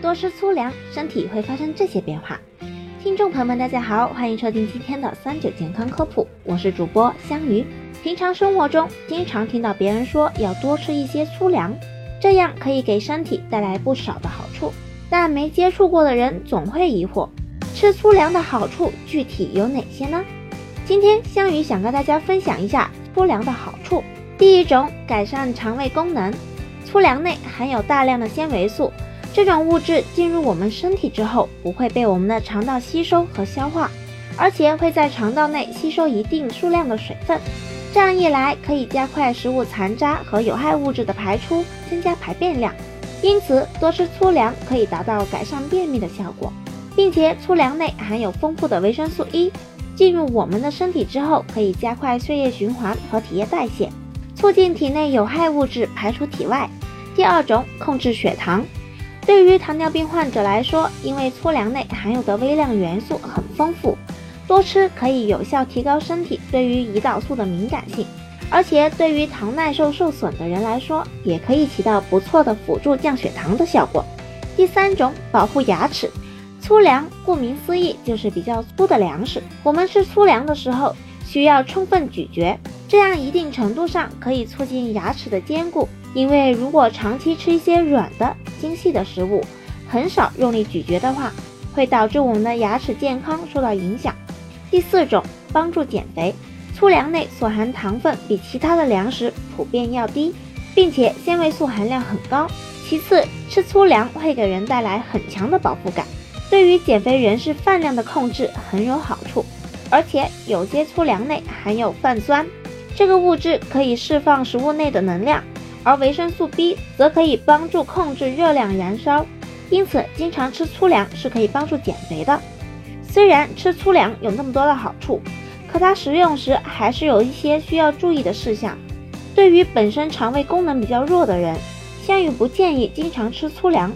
多吃粗粮，身体会发生这些变化。听众朋友们，大家好，欢迎收听今天的三九健康科普，我是主播香鱼。平常生活中，经常听到别人说要多吃一些粗粮，这样可以给身体带来不少的好处。但没接触过的人总会疑惑，吃粗粮的好处具体有哪些呢？今天香鱼想跟大家分享一下粗粮的好处。第一种，改善肠胃功能。粗粮内含有大量的纤维素，这种物质进入我们身体之后，不会被我们的肠道吸收和消化，而且会在肠道内吸收一定数量的水分。这样一来，可以加快食物残渣和有害物质的排出，增加排便量。因此，多吃粗粮可以达到改善便秘的效果，并且粗粮内含有丰富的维生素 E，进入我们的身体之后，可以加快血液循环和体液代谢，促进体内有害物质排出体外。第二种，控制血糖。对于糖尿病患者来说，因为粗粮内含有的微量元素很丰富，多吃可以有效提高身体对于胰岛素的敏感性，而且对于糖耐受受损的人来说，也可以起到不错的辅助降血糖的效果。第三种，保护牙齿。粗粮顾名思义就是比较粗的粮食，我们吃粗粮的时候需要充分咀嚼，这样一定程度上可以促进牙齿的坚固。因为如果。长期吃一些软的、精细的食物，很少用力咀嚼的话，会导致我们的牙齿健康受到影响。第四种，帮助减肥。粗粮内所含糖分比其他的粮食普遍要低，并且纤维素含量很高。其次，吃粗粮会给人带来很强的饱腹感，对于减肥人士饭量的控制很有好处。而且有些粗粮内含有泛酸，这个物质可以释放食物内的能量。而维生素 B 则可以帮助控制热量燃烧，因此经常吃粗粮是可以帮助减肥的。虽然吃粗粮有那么多的好处，可它食用时还是有一些需要注意的事项。对于本身肠胃功能比较弱的人，香芋不建议经常吃粗粮，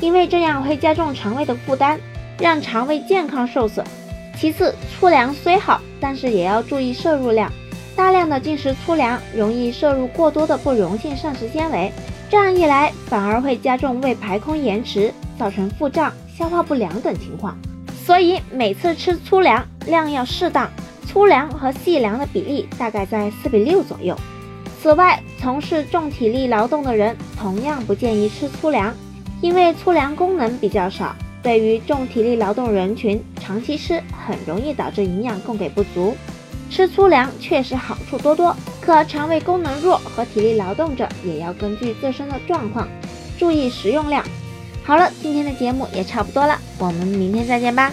因为这样会加重肠胃的负担，让肠胃健康受损。其次，粗粮虽好，但是也要注意摄入量。大量的进食粗粮，容易摄入过多的不溶性膳食纤维，这样一来反而会加重胃排空延迟，造成腹胀、消化不良等情况。所以每次吃粗粮量要适当，粗粮和细粮的比例大概在四比六左右。此外，从事重体力劳动的人同样不建议吃粗粮，因为粗粮功能比较少，对于重体力劳动人群长期吃很容易导致营养供给不足。吃粗粮确实好处多多，可肠胃功能弱和体力劳动者也要根据自身的状况注意食用量。好了，今天的节目也差不多了，我们明天再见吧。